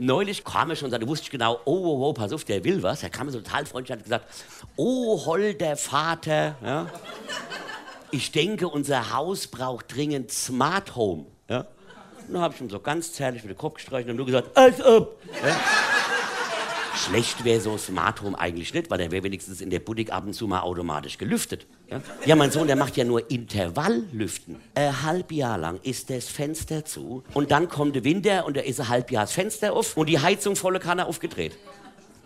neulich kam er schon, da wusste ich genau, oh, oh, oh, pass auf, der will was. Er kam so total freundlich und hat gesagt, oh, holder Vater, ja. Ich denke, unser Haus braucht dringend Smart Home, ja. Und dann habe ich ihm so ganz zärtlich mit dem Kopf gestreichelt und nur gesagt, als ob. Ja? Schlecht wäre so Smart Home eigentlich nicht, weil der wäre wenigstens in der Budig ab und zu mal automatisch gelüftet. Ja? ja, mein Sohn, der macht ja nur Intervalllüften. Ein halb Jahr lang ist das Fenster zu und dann kommt der Winter und da ist ein halb Jahr das Fenster auf und die Heizung volle Kanne aufgedreht.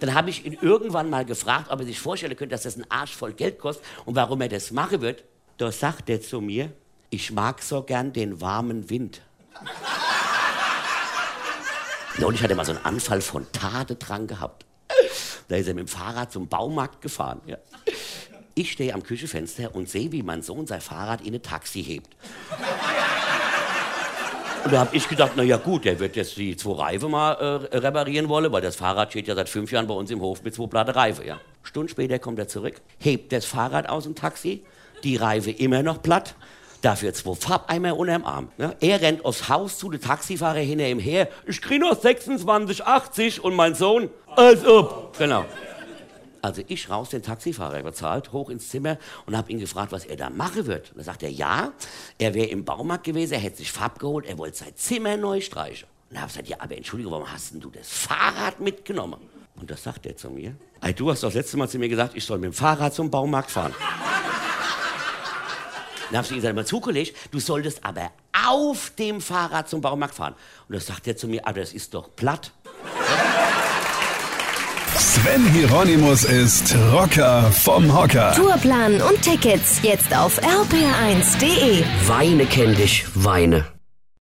Dann habe ich ihn irgendwann mal gefragt, ob er sich vorstellen könnte, dass das ein Arsch voll Geld kostet und warum er das machen wird. Da sagt er zu mir, ich mag so gern den warmen Wind. Neulich hat er mal so einen Anfall von Tadedrang gehabt. Da ist er mit dem Fahrrad zum Baumarkt gefahren. Ja. Ich stehe am Küchenfenster und sehe, wie mein Sohn sein Fahrrad in ein Taxi hebt. Und da habe ich gedacht, na ja gut, der wird jetzt die zwei Reifen mal äh, reparieren wollen, weil das Fahrrad steht ja seit fünf Jahren bei uns im Hof mit zwei platte Reifen. Ja. Stunden später kommt er zurück, hebt das Fahrrad aus dem Taxi, die Reife immer noch platt, Dafür zwei Farbeimer unterm Arm. Ne? Er rennt aufs Haus zu, der Taxifahrer hinter ihm her. Ich krieg noch 26,80 und mein Sohn, als ob. Genau. Also ich raus, den Taxifahrer bezahlt, hoch ins Zimmer und habe ihn gefragt, was er da machen wird. Da sagt er, ja, er wäre im Baumarkt gewesen, er hätte sich Farb geholt, er wollte sein Zimmer neu streichen. Und habe gesagt, ja, aber Entschuldigung, warum hast denn du das Fahrrad mitgenommen? Und das sagt er zu mir. Ey, du hast doch das letzte Mal zu mir gesagt, ich soll mit dem Fahrrad zum Baumarkt fahren. Dann habe ich gesagt, mal zugelegt, du solltest aber auf dem Fahrrad zum Baumarkt fahren. Und das sagt er zu mir, aber das ist doch platt. Sven Hieronymus ist Rocker vom Hocker. Tourplan und Tickets jetzt auf rpr1.de. Weine kenn dich, weine.